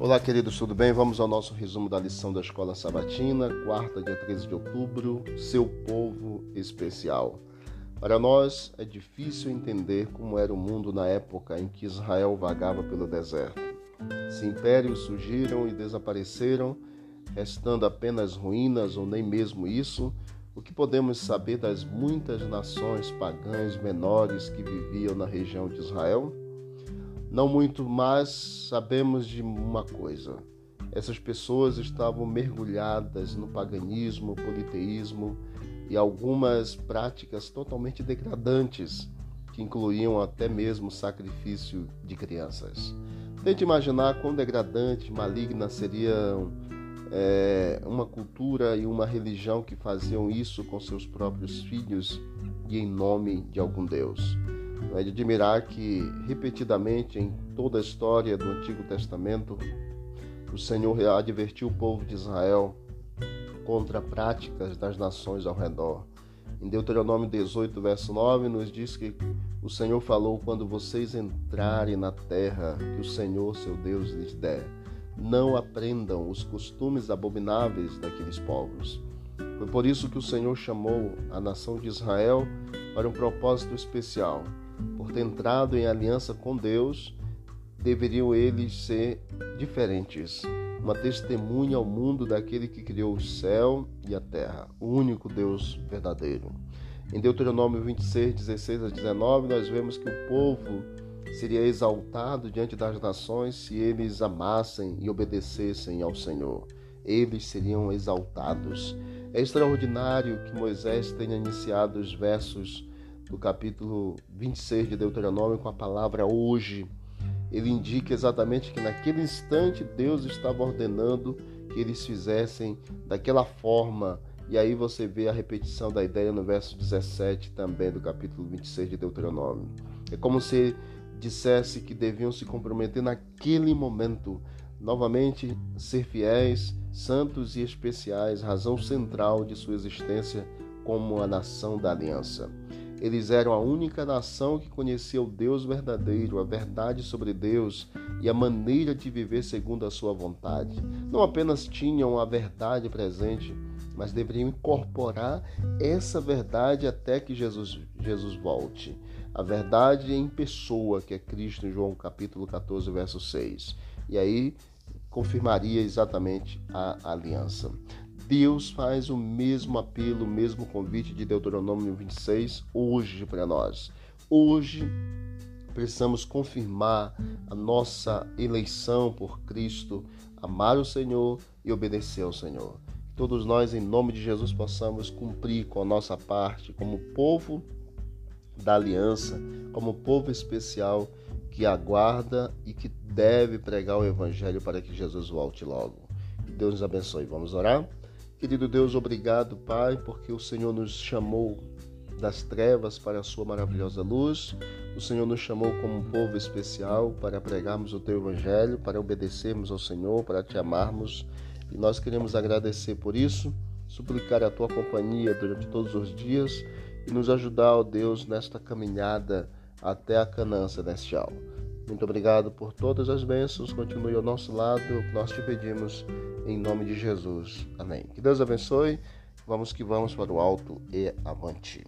Olá, queridos, tudo bem? Vamos ao nosso resumo da lição da Escola Sabatina, quarta, dia 13 de outubro, seu povo especial. Para nós é difícil entender como era o mundo na época em que Israel vagava pelo deserto. Se impérios surgiram e desapareceram, restando apenas ruínas ou nem mesmo isso, o que podemos saber das muitas nações pagãs menores que viviam na região de Israel? Não muito mais sabemos de uma coisa. Essas pessoas estavam mergulhadas no paganismo, politeísmo e algumas práticas totalmente degradantes, que incluíam até mesmo sacrifício de crianças. Tente imaginar quão degradante, maligna seria é, uma cultura e uma religião que faziam isso com seus próprios filhos e em nome de algum Deus. É de admirar que, repetidamente em toda a história do Antigo Testamento, o Senhor advertiu o povo de Israel contra práticas das nações ao redor. Em Deuteronômio 18, verso 9, nos diz que o Senhor falou: Quando vocês entrarem na terra que o Senhor, seu Deus, lhes der, não aprendam os costumes abomináveis daqueles povos. Foi por isso que o Senhor chamou a nação de Israel para um propósito especial por ter entrado em aliança com Deus, deveriam eles ser diferentes, uma testemunha ao mundo daquele que criou o céu e a terra, o único Deus verdadeiro. Em Deuteronômio 26, 16 a 19, nós vemos que o povo seria exaltado diante das nações se eles amassem e obedecessem ao Senhor. Eles seriam exaltados. É extraordinário que Moisés tenha iniciado os versos do capítulo 26 de Deuteronômio com a palavra hoje. Ele indica exatamente que naquele instante Deus estava ordenando que eles fizessem daquela forma. E aí você vê a repetição da ideia no verso 17 também do capítulo 26 de Deuteronômio. É como se dissesse que deviam se comprometer naquele momento, novamente ser fiéis, santos e especiais, razão central de sua existência como a nação da aliança. Eles eram a única nação que conhecia o Deus verdadeiro, a verdade sobre Deus e a maneira de viver segundo a sua vontade. Não apenas tinham a verdade presente, mas deveriam incorporar essa verdade até que Jesus, Jesus volte. A verdade em pessoa, que é Cristo, em João capítulo 14, verso 6. E aí confirmaria exatamente a aliança. Deus faz o mesmo apelo, o mesmo convite de Deuteronômio 26 hoje para nós. Hoje precisamos confirmar a nossa eleição por Cristo, amar o Senhor e obedecer ao Senhor. Todos nós, em nome de Jesus, possamos cumprir com a nossa parte como povo da aliança, como povo especial que aguarda e que deve pregar o Evangelho para que Jesus volte logo. Deus nos abençoe. Vamos orar? Querido Deus, obrigado, Pai, porque o Senhor nos chamou das trevas para a sua maravilhosa luz. O Senhor nos chamou como um povo especial para pregarmos o teu evangelho, para obedecermos ao Senhor, para te amarmos. E nós queremos agradecer por isso, suplicar a tua companhia durante todos os dias e nos ajudar, ó Deus, nesta caminhada até a Canaã celestial. Muito obrigado por todas as bênçãos. Continue ao nosso lado. Nós te pedimos em nome de Jesus. Amém. Que Deus abençoe. Vamos que vamos para o alto e avante.